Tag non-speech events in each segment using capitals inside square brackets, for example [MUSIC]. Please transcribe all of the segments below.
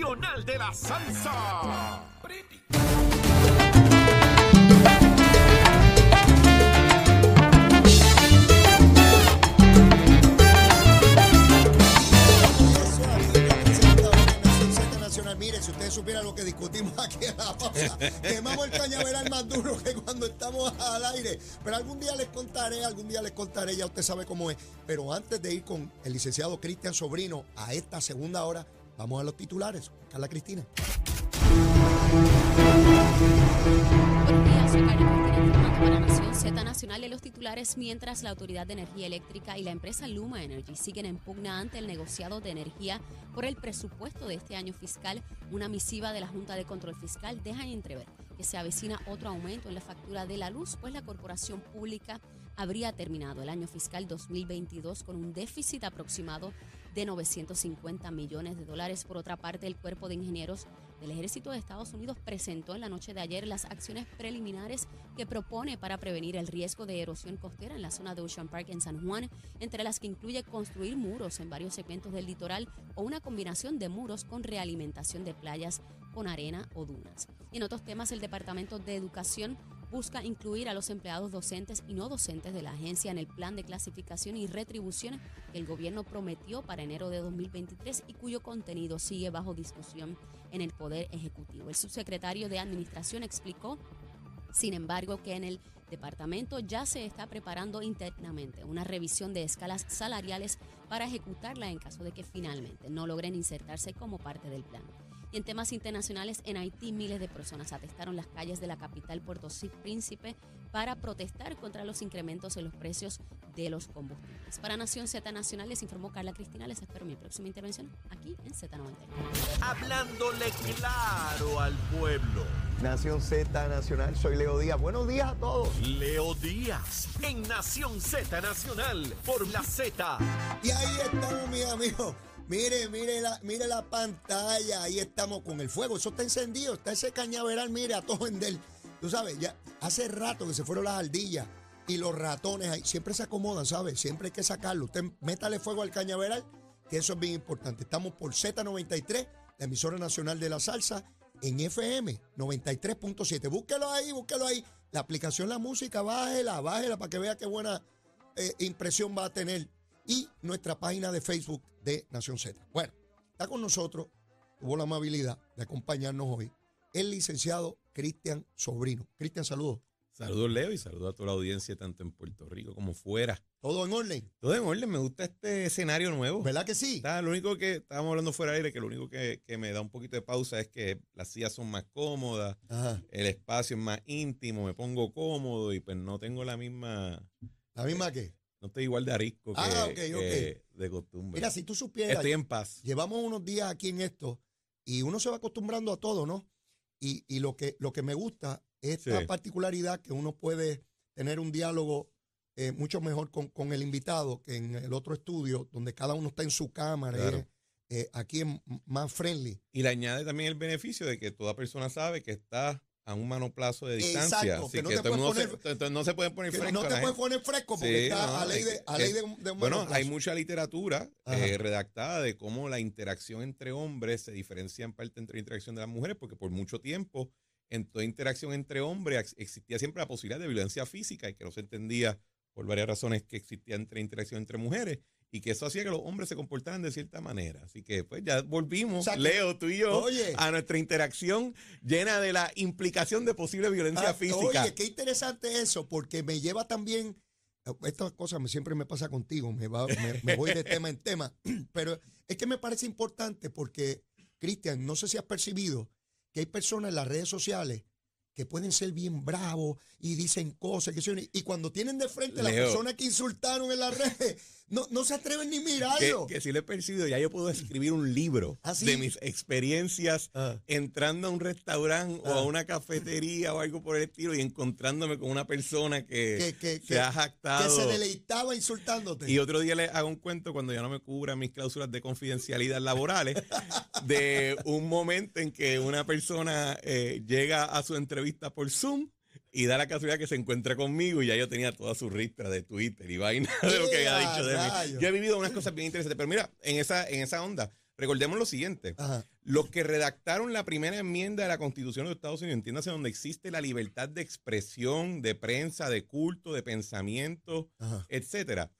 Nacional de la Salsa. Mire, si ustedes supieran lo que discutimos aquí en la pausa, quemamos el cañaveral más duro que cuando estamos al aire. Pero algún día les contaré, algún día les contaré, ya usted sabe cómo es. Pero antes de ir con el licenciado Cristian Sobrino a esta segunda hora, vamos a los titulares. Carla Cristina. Z Nacional de los titulares mientras la Autoridad de Energía Eléctrica y la empresa Luma Energy siguen en pugna ante el negociado de energía por el presupuesto de este año fiscal. Una misiva de la Junta de Control Fiscal deja entrever que se avecina otro aumento en la factura de la luz, pues la corporación pública habría terminado el año fiscal 2022 con un déficit aproximado de 950 millones de dólares. Por otra parte, el Cuerpo de Ingenieros del Ejército de Estados Unidos presentó en la noche de ayer las acciones preliminares que propone para prevenir el riesgo de erosión costera en la zona de Ocean Park en San Juan, entre las que incluye construir muros en varios segmentos del litoral o una combinación de muros con realimentación de playas con arena o dunas. En otros temas, el Departamento de Educación busca incluir a los empleados docentes y no docentes de la agencia en el plan de clasificación y retribución que el gobierno prometió para enero de 2023 y cuyo contenido sigue bajo discusión en el Poder Ejecutivo. El subsecretario de Administración explicó, sin embargo, que en el departamento ya se está preparando internamente una revisión de escalas salariales para ejecutarla en caso de que finalmente no logren insertarse como parte del plan. Y en temas internacionales, en Haití miles de personas atestaron las calles de la capital Puerto Príncipe para protestar contra los incrementos en los precios de los combustibles. Para Nación Z Nacional les informó Carla Cristina. Les espero mi próxima intervención aquí en Z90. Hablándole claro al pueblo. Nación Z Nacional, soy Leo Díaz. Buenos días a todos. Leo Díaz en Nación Z Nacional por la Z. Y ahí estamos, mis amigos. Mire, mire la, mire la pantalla. Ahí estamos con el fuego. Eso está encendido. Está ese cañaveral, mire, a todo en del. Tú sabes, ya hace rato que se fueron las ardillas y los ratones ahí. Siempre se acomodan, ¿sabes? Siempre hay que sacarlo. Usted métale fuego al cañaveral, que eso es bien importante. Estamos por Z93, la emisora nacional de la salsa, en FM 93.7. Búsquelo ahí, búsquelo ahí. La aplicación La Música, bájela, bájela para que vea qué buena eh, impresión va a tener. Y nuestra página de Facebook de Nación Z. Bueno, está con nosotros, tuvo la amabilidad de acompañarnos hoy, el licenciado Cristian Sobrino. Cristian, saludos. Saludos, Leo, y saludos a toda la audiencia, tanto en Puerto Rico como fuera. ¿Todo en orden? Todo en orden, me gusta este escenario nuevo. ¿Verdad que sí? Está, lo único que estábamos hablando fuera de aire, que lo único que, que, me da un poquito de pausa es que las sillas son más cómodas, Ajá. el espacio es más íntimo, me pongo cómodo y pues no tengo la misma. ¿La misma qué? No estoy igual de arisco que, Ah, ok, que de costumbre. Mira, si tú supieras, Estoy en paz. llevamos unos días aquí en esto y uno se va acostumbrando a todo, ¿no? Y, y lo, que, lo que me gusta es esta Sí. particularidad que uno puede tener un diálogo eh, mucho mejor con, con el invitado que en el otro estudio, donde cada uno está en su cámara. Claro. eh, eh, aquí es más friendly. Y le añade también el beneficio de que toda persona sabe que está a un manoplazo de distancia. Exacto, así que no que te todo se- entonces no se puede poner fresco. no te puedes poner fresco porque Sí, está no, a ley de, que- a ley de, un- de un Bueno, hay mucha literatura eh, redactada de cómo la interacción entre hombres se diferencia en parte entre la interacción de las mujeres, porque por mucho tiempo en toda interacción entre hombres ex- existía siempre la posibilidad de violencia física y que no se entendía por varias razones que existía entre interacción entre mujeres y que eso hacía que los hombres se comportaran de cierta manera. Así que pues ya volvimos, Leo, tú y yo, Oye. a nuestra interacción llena de la implicación de posible violencia Ah, física. Oye, qué interesante eso, porque me lleva también. Estas cosas me, siempre me pasa contigo, me, va- me- me voy de tema en tema. [CLEARS THROAT] Pero es que me parece importante porque, Cristian, no sé si has percibido que hay personas en las redes sociales que pueden ser bien bravos y dicen cosas. Que son- y cuando tienen de frente a las Leo. personas que insultaron en las redes, no, no se atreven ni que, mirarlo. que sí lo he percibido, ya yo puedo escribir un libro ¿Ah, sí? de mis experiencias Ah. entrando a un restaurante o Ah. a una cafetería o algo por el estilo y encontrándome con una persona que, Que- que- se que- ha que jactado. se deleitaba insultándote. Y otro día les hago un cuento cuando ya no me cubran mis cláusulas de confidencialidad laborales de un momento en que una persona eh, llega a su entrevista por Zoom y da la casualidad que se encuentra conmigo y ya yo tenía toda su ristra de Twitter y vaina [LAUGHS] de lo que había ¡Ea, dicho de mí. Yo he vivido unas cosas bien interesantes, pero mira, en esa, en esa onda, recordemos lo siguiente. Ajá. Los que redactaron la primera enmienda de la Constitución de los Estados Unidos, entiéndase donde existe la libertad de expresión, de prensa, de culto, de pensamiento, Ajá. etcétera,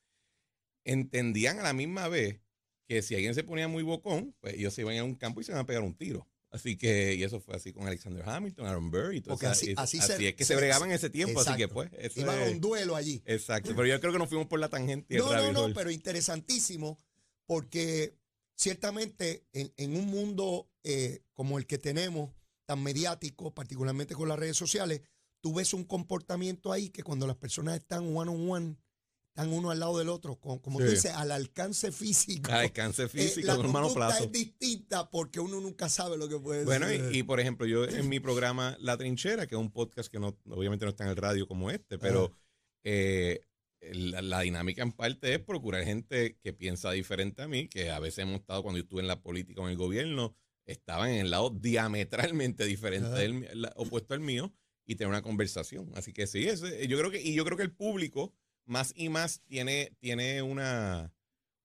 entendían a la misma vez que si alguien se ponía muy bocón, pues ellos se iban a un campo y se iban a pegar un tiro. Así que, y eso fue así con Alexander Hamilton, Aaron Burr y todo eso. así- así se- es que se- se bregaban en ese tiempo, así que pues. Iban a un duelo allí. Exacto, pero yo creo que nos fuimos por la tangente y el No, no, no, pero interesantísimo porque ciertamente en, en un mundo eh, como el que tenemos, tan mediático, particularmente con las redes sociales, tú ves un comportamiento ahí que cuando las personas están one on one, están uno al lado del otro, con- como tú dices, al alcance físico. Al alcance [LAUGHS] eh, físico, la conducta plazo. es distinta porque uno nunca sabe lo que puede Bueno, ser. y, y, por ejemplo, yo en mi programa La Trinchera, que es un podcast que no, obviamente no está en el radio como este, pero eh, la, la dinámica en parte es procurar gente que piensa diferente a mí, que a veces hemos estado cuando yo estuve en la política o en el gobierno, estaban en el lado diametralmente diferente, del, la- opuesto al mío, y tener una conversación. Así que sí, ese- yo creo que, y yo creo que el público más y más tiene, tiene una,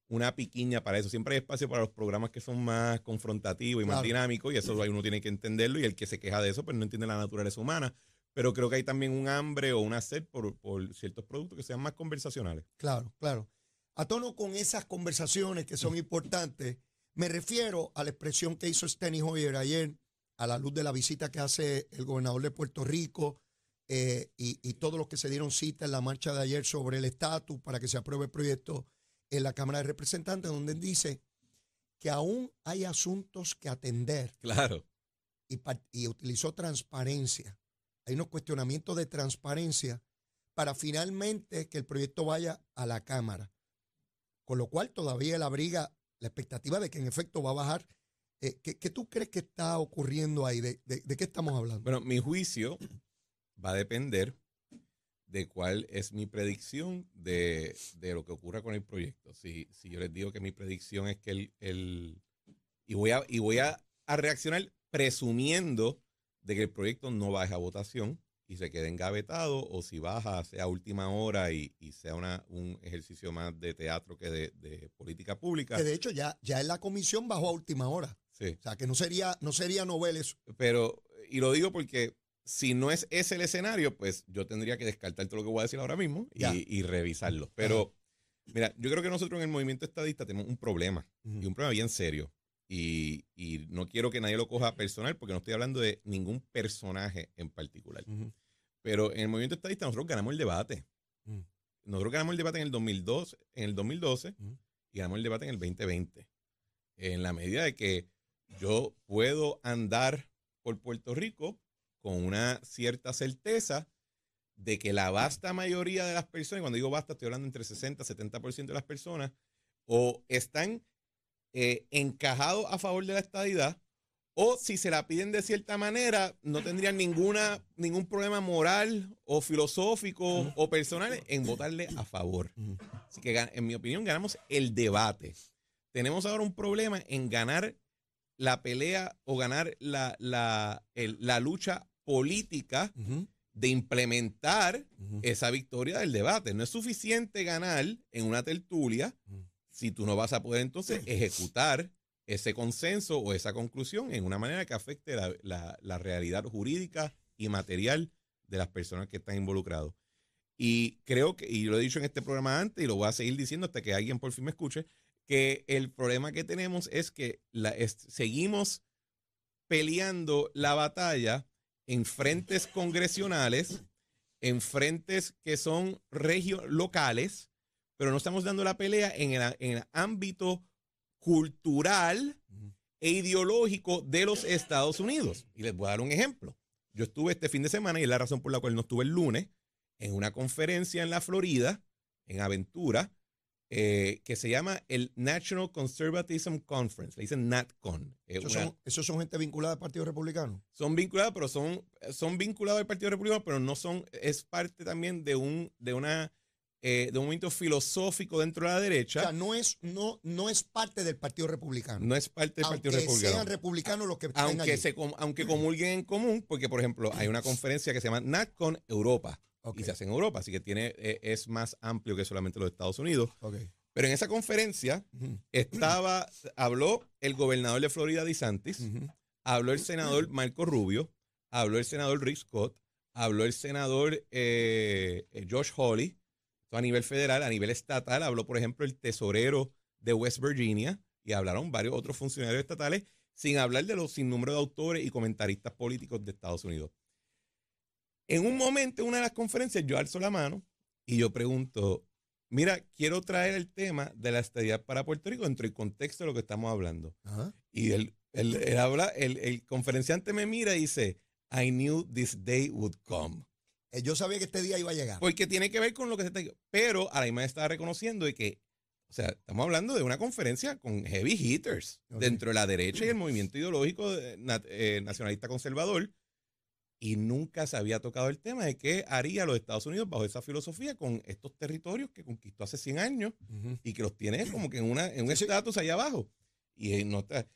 una piquiña para eso. Siempre hay espacio para los programas que son más confrontativos y más Claro. dinámicos, y eso uno tiene que entenderlo, y el que se queja de eso, pues no entiende la naturaleza humana. Pero creo que hay también un hambre o una sed por, por ciertos productos que sean más conversacionales. Claro, claro. A tono con esas conversaciones que son importantes, me refiero a la expresión que hizo Steny Hoyer ayer a la luz de la visita que hace el gobernador de Puerto Rico eh, y, y todos los que se dieron cita en la marcha de ayer sobre el estatus para que se apruebe el proyecto en la Cámara de Representantes, donde dice que aún hay asuntos que atender Claro. y, utilizó transparencia. Hay unos cuestionamientos de transparencia para finalmente que el proyecto vaya a la Cámara. Con lo cual todavía él abriga la expectativa de que en efecto va a bajar. Eh, ¿qué, qué tú crees que está ocurriendo ahí? ¿De, de- de qué estamos hablando? Bueno, mi juicio va a depender de cuál es mi predicción de, de lo que ocurra con el proyecto. Si, si yo les digo que mi predicción es que el, el- y voy a, y voy a, a reaccionar presumiendo de que el proyecto no baje a votación y se quede engavetado, o si baja, sea última hora y, y sea una, un ejercicio más de teatro que de, de política pública. que de hecho ya, ya en la comisión bajó a última hora. Sí. O sea, que no sería, no sería novel eso. Pero, y lo digo porque si no es ese el escenario, pues yo tendría que descartar todo lo que voy a decir ahora mismo y, y revisarlo. Pero, mira, yo creo que nosotros en el movimiento estadista tenemos un problema, y un problema bien serio. Y, y no quiero que nadie lo coja personal porque no estoy hablando de ningún personaje en particular. Pero en el movimiento estadista nosotros ganamos el debate. Mm. Nosotros ganamos el debate en el 2002, en el 2012 Mm. y ganamos el debate en el 2020. En la medida de que yo puedo andar por Puerto Rico con una cierta certeza de que la vasta mayoría de las personas, cuando digo basta, estoy hablando entre 60 y 70% de las personas, o están eh, encajados a favor de la estadidad, o si se la piden de cierta manera, no tendrían ninguna, ningún problema moral o filosófico o personal en votarle a favor. Así que, en mi opinión, ganamos el debate. Tenemos ahora un problema en ganar la pelea o ganar la, la, el- la lucha política de implementar esa victoria del debate. No es suficiente ganar en una tertulia si tú no vas a poder entonces ejecutar ese consenso o esa conclusión en una manera que afecte la, la- la realidad jurídica y material de las personas que están involucradas. Y creo que, y lo he dicho en este programa antes y lo voy a seguir diciendo hasta que alguien por fin me escuche, que el problema que tenemos es que la, es- seguimos peleando la batalla en frentes congresionales, en frentes que son regio locales, pero no estamos dando la pelea en el, en el ámbito cultural e ideológico de los Estados Unidos. Y les voy a dar un ejemplo. Yo estuve este fin de semana, y es la razón por la cual no estuve el lunes, en una conferencia en la Florida, en Aventura, eh, que se llama el National Conservatism Conference. Le dicen NatCon. Es Esos, una- son, esos son gente vinculada al Partido Republicano. son vinculados, pero son, son vinculados al Partido Republicano, pero no son, es parte también de un, de una, eh, de un momento filosófico dentro de la O derecha. sea, no es, no, no es parte del Partido Republicano. no es parte del aunque Partido Republicano. sean republicanos los que estén aunque, allí. se, aunque comulguen en común, porque por ejemplo hay una [CLEARS THROAT] conferencia que se llama NatCon Europa Ok, y se hace en Europa, así que tiene, eh, es más amplio que solamente los Estados Unidos. Pero en esa conferencia estaba, habló el gobernador de Florida, DeSantis, habló el senador Marco Rubio, habló el senador Rick Scott, habló el senador eh, eh, Josh Hawley, esto a nivel federal, a nivel estatal, habló, por ejemplo, el tesorero de West Virginia y hablaron varios otros funcionarios estatales, sin hablar de los sinnúmero de autores y comentaristas políticos de Estados Unidos. En un momento, en una de las conferencias, yo alzo la mano y yo pregunto, mira, quiero traer el tema de la estadía para Puerto Rico dentro del contexto de lo que estamos hablando. Ajá. Y él, él- él habla, el, el conferenciante me mira y dice, I knew this day would come. Eh, Yo sabía que este día iba a llegar. Porque tiene que ver con lo que se está Pero a la misma vez estaba reconociendo de que, o sea, estamos hablando de una conferencia con heavy hitters Ok. dentro de la derecha y el movimiento ideológico de- na- eh, nacionalista conservador. Y nunca se había tocado el tema de qué haría los Estados Unidos bajo esa filosofía con estos territorios que conquistó hace 100 años Ujú. y que los tiene como que en, una, en un estatus allá abajo. Y eh, no está-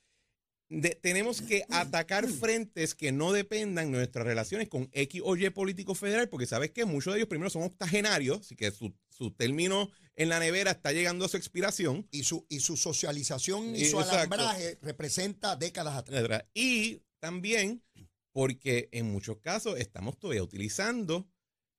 de- tenemos que atacar frentes que no dependan de nuestras relaciones con X o Y político federal, porque sabes que muchos de ellos primero son octogenarios, así que su, su término en la nevera está llegando a su expiración. Y su, y su socialización y Y- su exacto. alambraje representa décadas atrás. Y también porque en muchos casos estamos todavía utilizando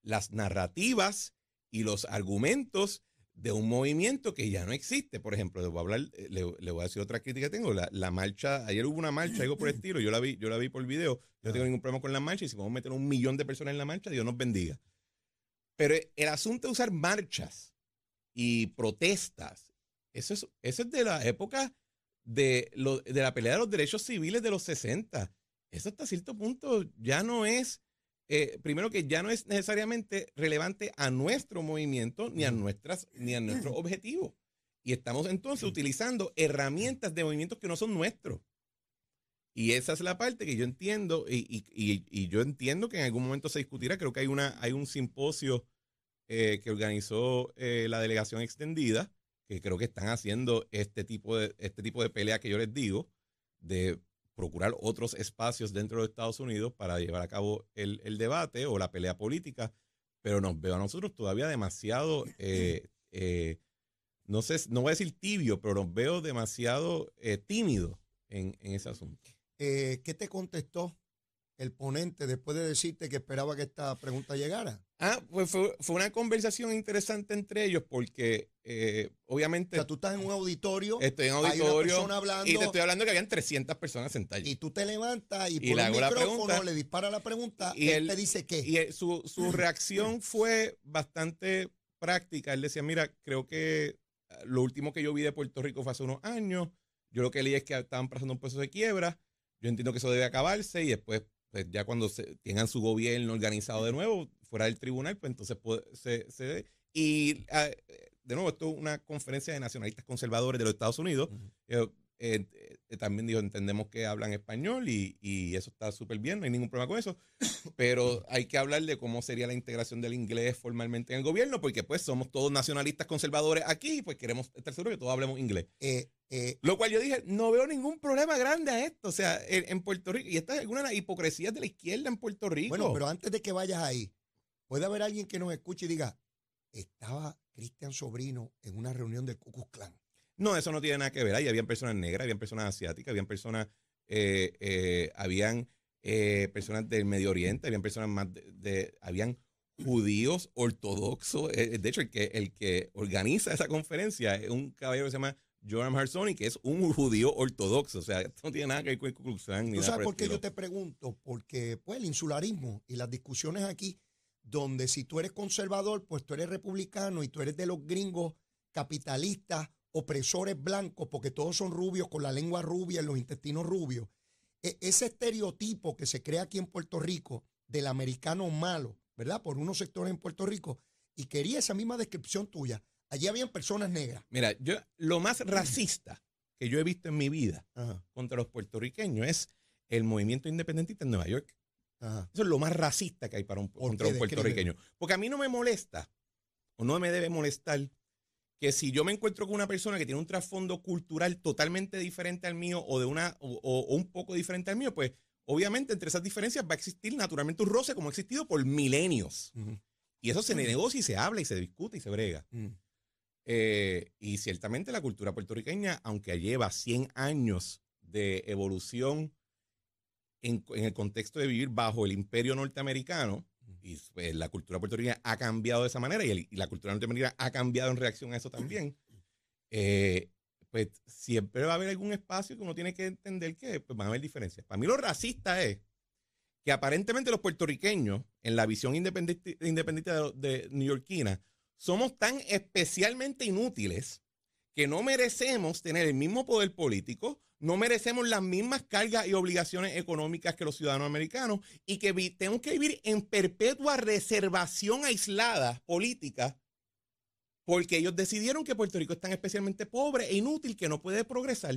las narrativas y los argumentos de un movimiento que ya no existe. Por ejemplo, le voy a hablar, eh, le, le voy a decir otra crítica que tengo. La, la marcha, ayer hubo una marcha, algo por el [LAUGHS] estilo, yo la vi, yo la vi por video, yo no tengo ningún problema con la marcha, y si podemos meter un millón de personas en la marcha, Dios nos bendiga. Pero el asunto de usar marchas y protestas, eso es, eso es de la época de, lo- de la pelea de los derechos civiles de los 60. Eso hasta cierto punto ya no es, eh, primero que ya no es necesariamente relevante a nuestro movimiento ni a, nuestras, ni a [CLEARS THROAT] nuestros objetivos. Y estamos entonces utilizando herramientas de movimientos que no son nuestros. Y esa es la parte que yo entiendo, y, y- y- y yo entiendo que en algún momento se discutirá. Creo que hay, una, hay un simposio eh, que organizó eh, la delegación extendida, que creo que están haciendo este tipo de, este tipo de pelea que yo les digo, de procurar otros espacios dentro de Estados Unidos para llevar a cabo el, el debate o la pelea política, pero nos veo a nosotros todavía demasiado, [CLEARS THROAT] eh, eh, no sé, no voy a decir tibio, pero nos veo demasiado eh, tímidos en, en ese asunto. Eh, ¿Qué te contestó el ponente después de decirte que esperaba que esta pregunta llegara? Ah, pues fue, fue una conversación interesante entre ellos porque eh, O obviamente sea, tú estás en un auditorio, estoy en hay una auditorio hablando y te estoy hablando que habían 300 personas sentadas. y tú te levantas y, Y por le el hago la micrófono pregunta. le dispara la pregunta Y él él- te dice qué. Y eh, su, su reacción [LAUGHS] fue bastante práctica. Él decía, mira, creo que ah, lo último que yo vi de Puerto Rico fue hace unos años. Yo lo que leí es que estaban pasando un proceso de quiebra. Yo entiendo que eso debe acabarse y después, pues, ya cuando se, tengan su gobierno organizado de nuevo, fuera del tribunal, pues entonces puede- se, se- Y ah, de nuevo, esto es una conferencia de nacionalistas conservadores de los Estados Unidos. Eh, eh, eh, también dijo, entendemos que hablan español y, y eso está súper bien, no hay ningún problema con eso, pero hay que hablar de cómo sería la integración del inglés formalmente en el gobierno, porque pues somos todos nacionalistas conservadores aquí y pues queremos estar seguros que todos hablemos inglés. Eh, Lo cual yo dije, no veo ningún problema grande a esto, o sea, en, en Puerto Rico, y esta es alguna de las hipocresías de la izquierda en Puerto Rico. bueno, pero antes de que vayas ahí, puede haber alguien que nos escuche y diga, estaba Cristian Sobrino en una reunión del Ku Klux Klan. No, eso no tiene nada que ver. Ahí habían personas negras, habían personas asiáticas, habían personas, eh, eh, habían eh, personas del Medio Oriente, habían personas más de, de- habían judíos ortodoxos. Eh, de hecho, el que, el que organiza esa conferencia es un caballero que se llama Joram Harsoni, que es un judío ortodoxo. O sea, esto no tiene nada que ver con el Ku Klux Klan ni ¿Tú sabes por qué yo te pregunto? Porque pues el insularismo y las discusiones aquí, donde si tú eres conservador, pues tú eres republicano y tú eres de los gringos capitalistas, opresores blancos, porque todos son rubios con la lengua rubia y los intestinos rubios. E- ese estereotipo que se crea aquí en Puerto Rico del americano malo, ¿verdad? Por unos sectores en Puerto Rico, y quería esa misma descripción tuya. Allí habían personas negras. Mira, yo lo más racista que yo he visto en mi vida Ajá, contra los puertorriqueños es el movimiento independentista en Nueva York. ajá. Eso es lo más racista que hay para un, ¿Por contra un puertorriqueño. Porque a mí no me molesta, o no me debe molestar, que si yo me encuentro con una persona que tiene un trasfondo cultural totalmente diferente al mío o de una o, un poco diferente al mío, pues obviamente entre esas diferencias va a existir naturalmente un roce como ha existido por milenios. Y eso se negocia y se habla y se discute y se brega. ujú. Eh, y ciertamente la cultura puertorriqueña, aunque lleva 100 años de evolución en, en el contexto de vivir bajo el imperio norteamericano, y pues, la cultura puertorriqueña ha cambiado de esa manera y, el- y la cultura norteamericana ha cambiado en reacción a eso también, eh, pues siempre va a haber algún espacio que uno tiene que entender que pues, van a haber diferencias. Para mí lo racista es que aparentemente los puertorriqueños, en la visión independiente, independiente de, de neoyorquina, somos tan especialmente inútiles que no merecemos tener el mismo poder político, no merecemos las mismas cargas y obligaciones económicas que los ciudadanos americanos y que tenemos que vivir en perpetua reservación aislada política porque ellos decidieron que Puerto Rico es tan especialmente pobre e inútil que no puede progresar.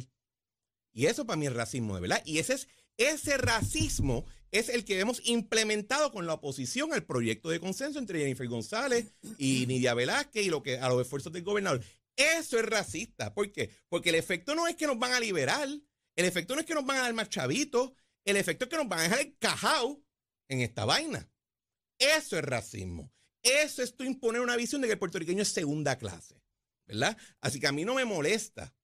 Y eso para mí es racismo, de verdad. Y ese, es, ese racismo es el que hemos implementado con la oposición al proyecto de consenso entre Jennifer González y Nidia Velázquez y lo que, a los esfuerzos del gobernador. Eso es racista. ¿Por qué? Porque el efecto no es que nos van a liberar, el efecto no es que nos van a dar más chavitos, el efecto es que nos van a dejar encajado en esta vaina. Eso es racismo. Eso es imponer una visión de que el puertorriqueño es segunda clase. ¿Verdad? Así que a mí no me molesta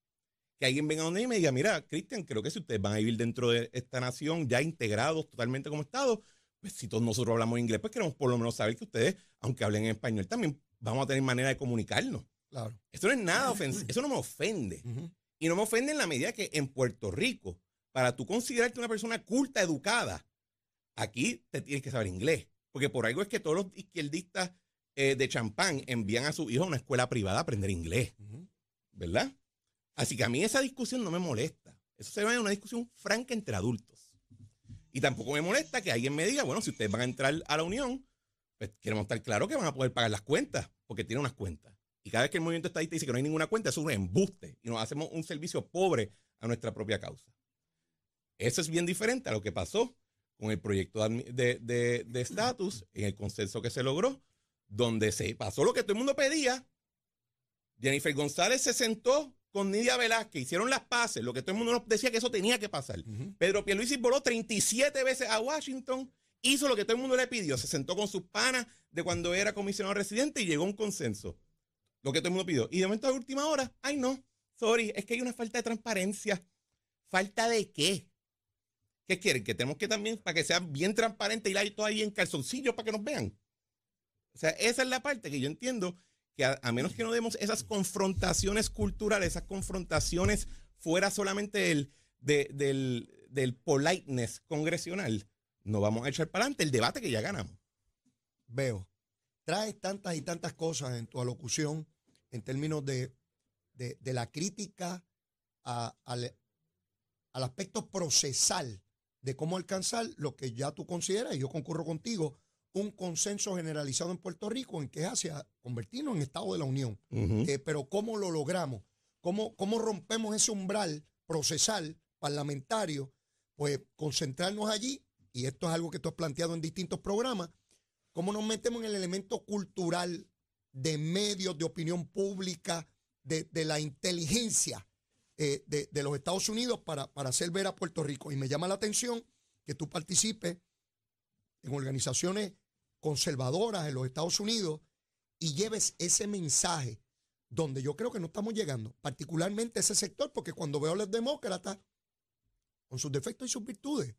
que alguien venga donde y me diga, mira, Cristian, creo que si ustedes van a vivir dentro de esta nación ya integrados totalmente como Estado, pues si todos nosotros hablamos inglés, pues queremos por lo menos saber que ustedes, aunque hablen en español, también vamos a tener manera de comunicarnos. Claro. Eso no es nada ofensivo, eso no me ofende. Y no me ofende en la medida que en Puerto Rico, para tú considerarte una persona culta, educada, aquí te tienes que saber inglés. Porque por algo es que todos los izquierdistas eh, de champán envían a sus hijos a una escuela privada a aprender inglés. ¿verdad? Así que a mí esa discusión no me molesta. Eso se ve en una discusión franca entre adultos. Y tampoco me molesta que alguien me diga, bueno, si ustedes van a entrar a la Unión, pues queremos estar claros que van a poder pagar las cuentas, porque tienen unas cuentas. Y cada vez que el movimiento estadista dice que no hay ninguna cuenta, eso es un embuste. Y nos hacemos un servicio pobre a nuestra propia causa. Eso es bien diferente a lo que pasó con el proyecto de admi- de de- estatus en el consenso que se logró, donde se pasó lo que todo el mundo pedía. Jennifer González se sentó con Nidia Velázquez, hicieron las paces, lo que todo el mundo nos decía que eso tenía que pasar. Ujú. Pedro Pierluisi voló 37 veces a Washington, hizo lo que todo el mundo le pidió, se sentó con sus panas de cuando era comisionado residente y llegó a un consenso. Lo que todo el mundo pidió. Y de momento a última hora, ay no, sorry, es que hay una falta de transparencia. ¿Falta de qué? ¿Qué quieren? Que tenemos que también, para que sea bien transparente, ir ahí todo ahí en calzoncillos para que nos vean. O sea, esa es la parte que yo entiendo que a, menos que no demos esas confrontaciones culturales, esas confrontaciones fuera solamente del, de- del, del politeness congresional, no vamos a echar para adelante el debate que ya ganamos. Veo. Traes tantas y tantas cosas en tu alocución en términos de, de- de la crítica a- al, al aspecto procesal de cómo alcanzar lo que ya tú consideras, y yo concurro contigo, un consenso generalizado en Puerto Rico en que es hacia convertirnos en Estado de la Unión. Eh, pero ¿cómo lo logramos? ¿Cómo, ¿Cómo rompemos ese umbral procesal parlamentario? Pues concentrarnos allí, y esto es algo que tú has planteado en distintos programas, cómo nos metemos en el elemento cultural de medios, de opinión pública, de, de la inteligencia eh, de, de los Estados Unidos para, para hacer ver a Puerto Rico. Y me llama la atención que tú participes en organizaciones conservadoras en los Estados Unidos y lleves ese mensaje donde yo creo que no estamos llegando, particularmente ese sector, porque cuando veo a los demócratas, con sus defectos y sus virtudes,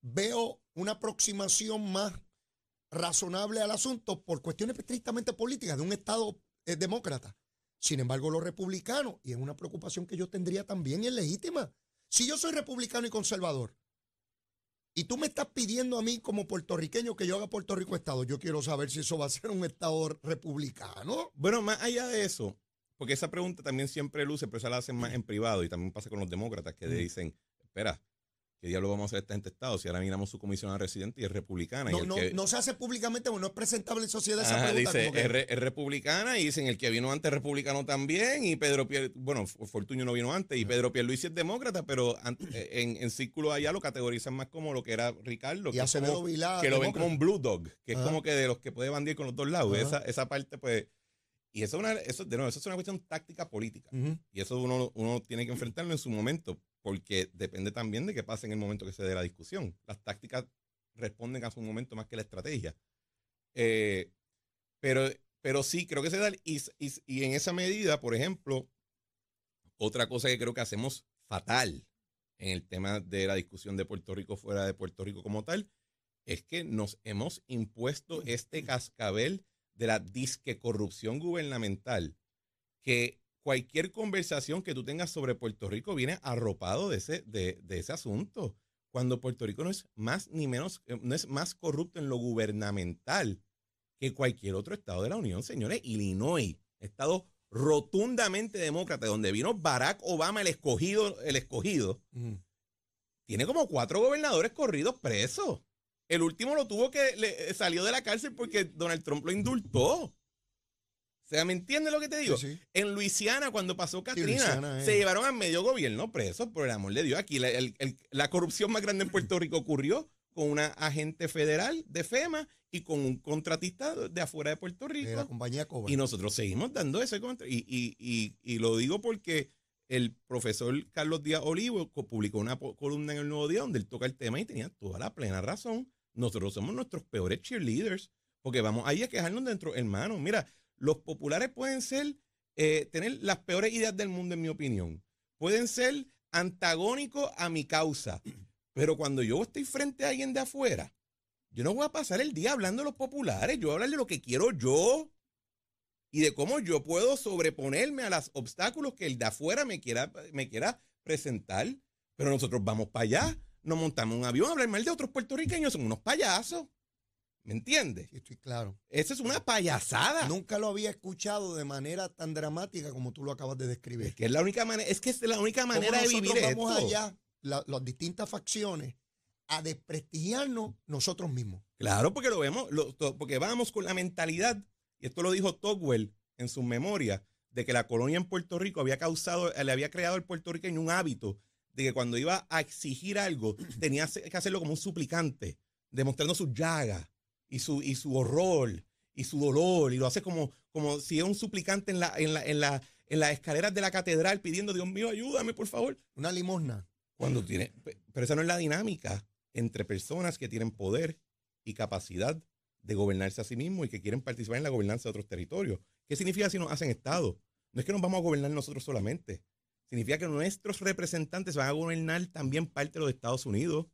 veo una aproximación más razonable al asunto por cuestiones estrictamente políticas de un Estado eh, demócrata. Sin embargo, los republicanos, y es una preocupación que yo tendría también, y es legítima. Si yo soy republicano y conservador, y tú me estás pidiendo a mí como puertorriqueño que yo haga Puerto Rico Estado, yo quiero saber si eso va a ser un Estado republicano. Bueno, más allá de eso, porque esa pregunta también siempre luce, pero esa la hacen más en privado y también pasa con los demócratas que Mm. dicen, espera, ¿qué diablo vamos a hacer esta gente Estado si ahora miramos su comisionada residente y es republicana? No, no, que- no se hace públicamente porque no es presentable en sociedad esa Ajá, pregunta. dice, es, re- es republicana y dicen el que vino antes es republicano también y Pedro Pier, bueno, Fortuño no vino antes y Pedro Pierluisi es demócrata, pero eh, en, en círculo allá lo categorizan más como lo que era Ricardo, y que, es como- Vilá, que lo ven como un blue dog, que es como que de los que puede bandir con los dos lados. Esa, esa parte, pues, y eso es una, eso, de nuevo, eso es una cuestión táctica política. Y eso uno, uno tiene que enfrentarlo en su momento, porque depende también de qué pase en el momento que se dé la discusión. Las tácticas responden a su momento más que la estrategia. Eh, pero pero sí, creo que se da. Y, y- y en esa medida, por ejemplo, otra cosa que creo que hacemos fatal en el tema de la discusión de Puerto Rico fuera de Puerto Rico como tal, es que nos hemos impuesto este cascabel de la disque corrupción gubernamental, que cualquier conversación que tú tengas sobre Puerto Rico viene arropado de ese, de, de ese asunto, cuando Puerto Rico no es más ni menos, eh, no es más corrupto en lo gubernamental que cualquier otro estado de la Unión, señores. Illinois, estado rotundamente demócrata, donde vino Barack Obama, el escogido, el escogido, Mm. tiene como cuatro gobernadores corridos presos. El último lo tuvo que le, salió de la cárcel porque Donald Trump lo indultó. Sea, ¿me entiendes lo que te digo? Sí, sí. En Luisiana, cuando pasó Katrina, eh. se llevaron a medio gobierno presos, por el amor de Dios. Aquí la, el- el- la corrupción más grande en Puerto Rico ocurrió con una agente federal de FEMA y con un contratista de afuera de Puerto Rico. De la compañía Cobra. Y nosotros seguimos dando ese contra. Y, y, y, y lo digo porque el profesor Carlos Díaz Olivo publicó una columna en el Nuevo Día donde él toca el tema y tenía toda la plena razón. Nosotros somos nuestros peores cheerleaders porque vamos ahí a quejarnos dentro, hermano. Mira, los populares pueden ser, eh, tener las peores ideas del mundo, en mi opinión. Pueden ser antagónicos a mi causa. Pero cuando yo estoy frente a alguien de afuera, yo no voy a pasar el día hablando de los populares, yo voy a hablar de lo que quiero yo y de cómo yo puedo sobreponerme a los obstáculos que el de afuera me quiera, me quiera presentar. Pero nosotros vamos para allá, nos montamos un avión a hablar mal de otros puertorriqueños, son unos payasos. ¿Me entiendes? Sí, estoy claro. Esa es una payasada. Nunca lo había escuchado de manera tan dramática como tú lo acabas de describir. Es que es la única manera, es que es la única ¿Cómo manera de vivir vamos esto. allá, la- las distintas facciones, a desprestigiarnos nosotros mismos. Claro, porque lo vemos, lo- porque vamos con la mentalidad, y esto lo dijo Togwell en su memoria, de que la colonia en Puerto Rico había causado, le había creado al puertorriqueño un hábito de que cuando iba a exigir algo, tenía que hacerlo como un suplicante, demostrando su llaga y su, y su horror y su dolor, y lo hace como, como si es un suplicante en, la, en, la, en, la, en las escaleras de la catedral pidiendo, Dios mío, ayúdame, por favor. Una limosna. Cuando tiene, pe- pero esa no es la dinámica entre personas que tienen poder y capacidad de gobernarse a sí mismos y que quieren participar en la gobernanza de otros territorios. ¿Qué significa si nos hacen Estado? No es que nos vamos a gobernar nosotros solamente. Significa que nuestros representantes van a gobernar también parte de los Estados Unidos.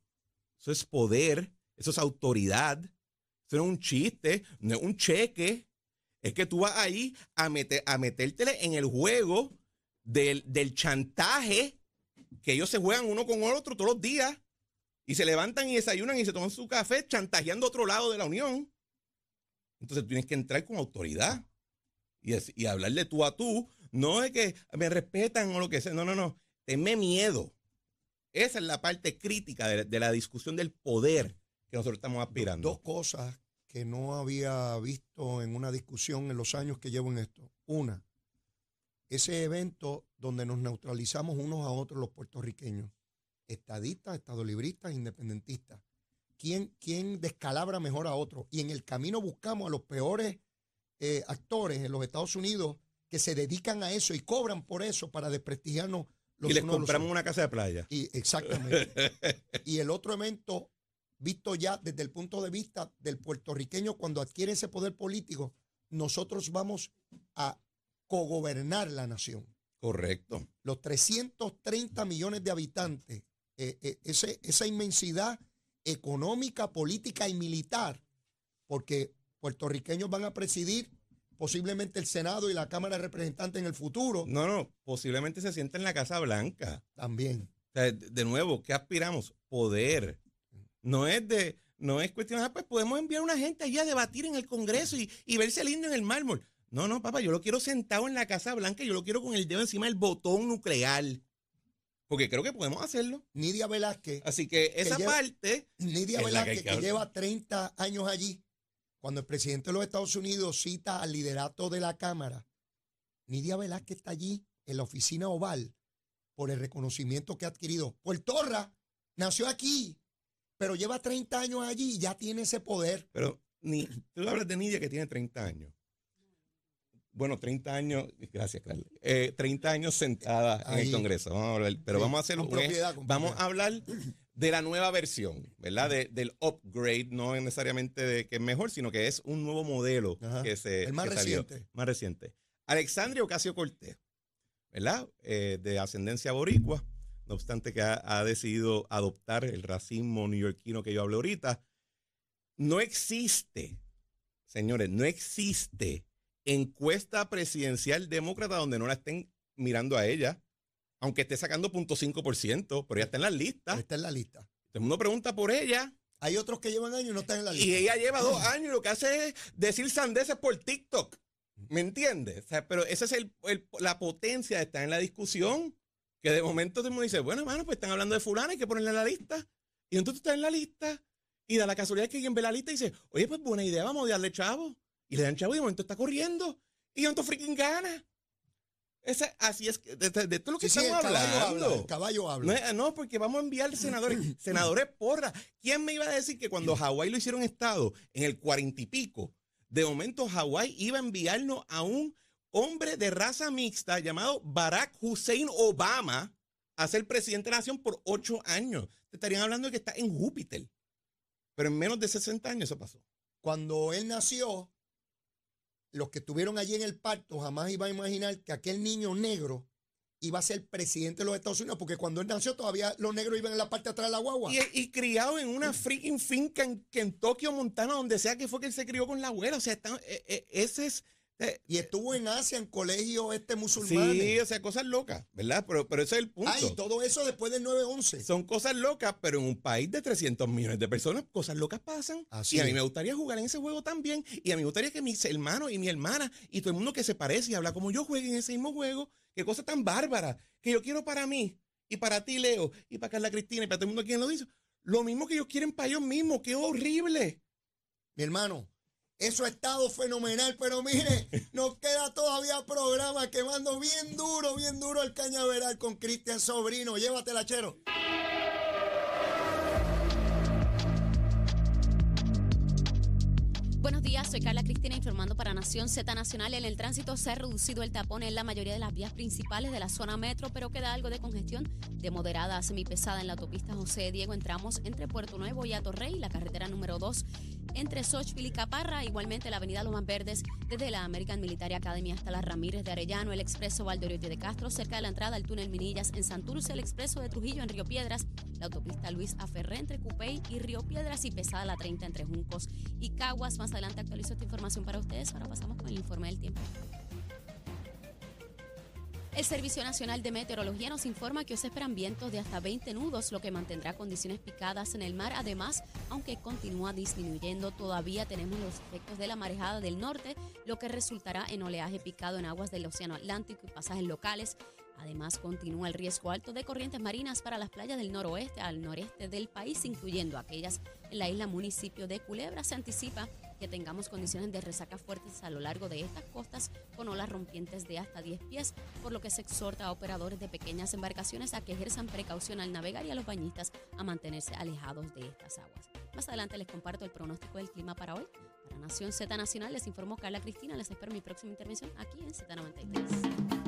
Eso es poder, eso es autoridad. No es un chiste, no es un cheque. Es que tú vas ahí a, meter, a metértele en el juego del, del chantaje que ellos se juegan uno con otro todos los días y se levantan y desayunan y se toman su café chantajeando a otro lado de la unión. Entonces tienes que entrar con autoridad y, y hablar de tú a tú. No es que me respetan o lo que sea. No, no, no. Tenme miedo. Esa es la parte crítica de, de la discusión del poder que nosotros estamos aspirando. Dos cosas que no había visto en una discusión en los años que llevo en esto. Una, ese evento donde nos neutralizamos unos a otros los puertorriqueños, estadistas, estadolibristas, independentistas. ¿Quién, quién descalabra mejor a otro? Y en el camino buscamos a los peores eh, actores en los Estados Unidos que se dedican a eso y cobran por eso para desprestigiarnos los y les unos a los compramos una casa de playa. Y exactamente. [LAUGHS] y el otro evento, visto ya desde el punto de vista del puertorriqueño, cuando adquiere ese poder político, nosotros vamos a cogobernar la nación. Correcto. Los 330 millones de habitantes, eh, eh, ese- esa inmensidad económica, política y militar, porque puertorriqueños van a presidir posiblemente el Senado y la Cámara de Representantes en el futuro No, no, posiblemente se sienta en la Casa Blanca. también. O sea, de de nuevo, ¿qué aspiramos? Poder. No es de, no es cuestión, ah, pues podemos enviar una gente allí a debatir en el Congreso y, y verse lindo en el mármol. No, no, papá, yo lo quiero sentado en la Casa Blanca yo lo quiero con el dedo encima del botón nuclear. Porque creo que podemos hacerlo. Nidia Velázquez Así que esa lleva- parte, Nidia Es que Velázquez, que que, lleva 30 años allí, cuando el presidente de los Estados Unidos cita al liderato de la Cámara, Nidia Velázquez está allí en la oficina oval por el reconocimiento que ha adquirido. Puertorra nació aquí, pero lleva 30 años allí y ya tiene ese poder. pero ni, tú hablas de Nidia que tiene 30 años. Bueno, 30 años, gracias, Carla. Eh, 30 años sentada en el Congreso. Vamos a hablar, pero Sí, vamos a hacer un- vamos a hablar de la nueva versión, ¿verdad? De- del upgrade, no es necesariamente de que es mejor, sino que es un nuevo modelo Ajá. que se El más que salió. reciente. Más reciente. Alexandria Ocasio Cortés, ¿verdad? Eh, de ascendencia boricua, no obstante que ha, ha decidido adoptar el racismo neoyorquino que yo hablé ahorita. No existe, señores, no existe encuesta presidencial demócrata donde no la estén mirando a ella, aunque esté sacando 0.5%, pero ya está en las listas. Está en la lista. Todo el mundo pregunta por ella Hay otros que llevan años y no están en la y lista. ella lleva dos [LAUGHS] años y lo que hace es decir sandeces por TikTok. ¿Me entiendes? O sea, pero esa es el- el- la potencia de estar en la discusión. Que de momento todo el mundo dice, bueno, hermano, pues están hablando de fulana, hay que ponerla en la lista. Y entonces tú estás en la lista. Y da la casualidad que alguien ve la lista y dice, oye, pues buena idea, vamos a darle chavo. Y le dan chavo y de momento está corriendo. Y momento freaking gana. Esa, así es, que- de, de- de todo lo que Sí, sí, el estamos caballo hablando. habla. El caballo No, habla. es- no, porque vamos a enviar senadores. [COUGHS] senadores porra. ¿Quién me iba a decir que cuando Hawái lo hicieron Estado, en el cuarenta y pico, de momento Hawái iba a enviarnos a un hombre de raza mixta llamado Barack Hussein Obama a ser presidente de la nación por ocho años? Te estarían hablando de que está en Júpiter. Pero en menos de 60 años eso pasó. Cuando él nació, los que estuvieron allí en el parto jamás iban a imaginar que aquel niño negro iba a ser presidente de los Estados Unidos, porque cuando él nació todavía los negros iban en la parte de atrás de la guagua. Y, y criado en una freaking finca en Kentucky o Montana, donde sea que fue que él se crió con la abuela. O sea, está- eh, eh, ese es... eh, Y estuvo en Asia, en colegios este musulmanes. Sí, o sea, cosas locas, ¿verdad? Pero, pero ese es el punto. Ay, todo eso después del 9-11. Son cosas locas, pero en un país de 300 millones de personas, cosas locas pasan. Así y a mí me gustaría jugar en ese juego también. Y a mí me gustaría que mis hermanos y mi hermana y todo el mundo que se parece y habla como yo juegue en ese mismo juego. Qué cosa tan bárbara que yo quiero para mí y para ti, Leo, y para Carla Cristina y para todo el mundo quien lo dice. Lo mismo que ellos quieren para ellos mismos. Qué horrible. Mi hermano, eso ha estado fenomenal, pero mire, [LAUGHS] nos queda todavía programa quemando bien duro, bien duro el cañaveral con Cristian Sobrino. Llévatela, chero. Buenos días, soy Carla Cristina informando para Nación Z Nacional. En el tránsito se ha reducido el tapón en la mayoría de las vías principales de la zona metro, pero queda algo de congestión de moderada a semipesada en la autopista José Diego. Entramos entre Puerto Nuevo y Atorrey, la carretera número 2 entre Xochitl y Caparra, igualmente la avenida Lomas Verdes, desde la American Military Academy hasta la Ramírez de Arellano, el expreso Valdoriotti de Castro, cerca de la entrada al túnel Minillas en Santurce, el expreso de Trujillo en Río Piedras, la autopista Luis Aferré entre Cupey y Río Piedras y pesada la 30 entre Juncos y Caguas. Más adelante actualizo esta información para ustedes. Ahora pasamos con el informe del tiempo. El Servicio Nacional de Meteorología nos informa que hoy se esperan vientos de hasta 20 nudos, lo que mantendrá condiciones picadas en el mar. Además, aunque continúa disminuyendo, todavía tenemos los efectos de la marejada del norte, lo que resultará en oleaje picado en aguas del Océano Atlántico y pasajes locales. Además, continúa el riesgo alto de corrientes marinas para las playas del noroeste al noreste del país, incluyendo aquellas en la isla municipio de Culebra. Se anticipa que tengamos condiciones de resaca fuertes a lo largo de estas costas con olas rompientes de hasta 10 pies, por lo que se exhorta a operadores de pequeñas embarcaciones a que ejerzan precaución al navegar y a los bañistas a mantenerse alejados de estas aguas. Más adelante les comparto el pronóstico del clima para hoy. Para Nación Z Nacional les informó Carla Cristina. Les espero mi próxima intervención aquí en Z93.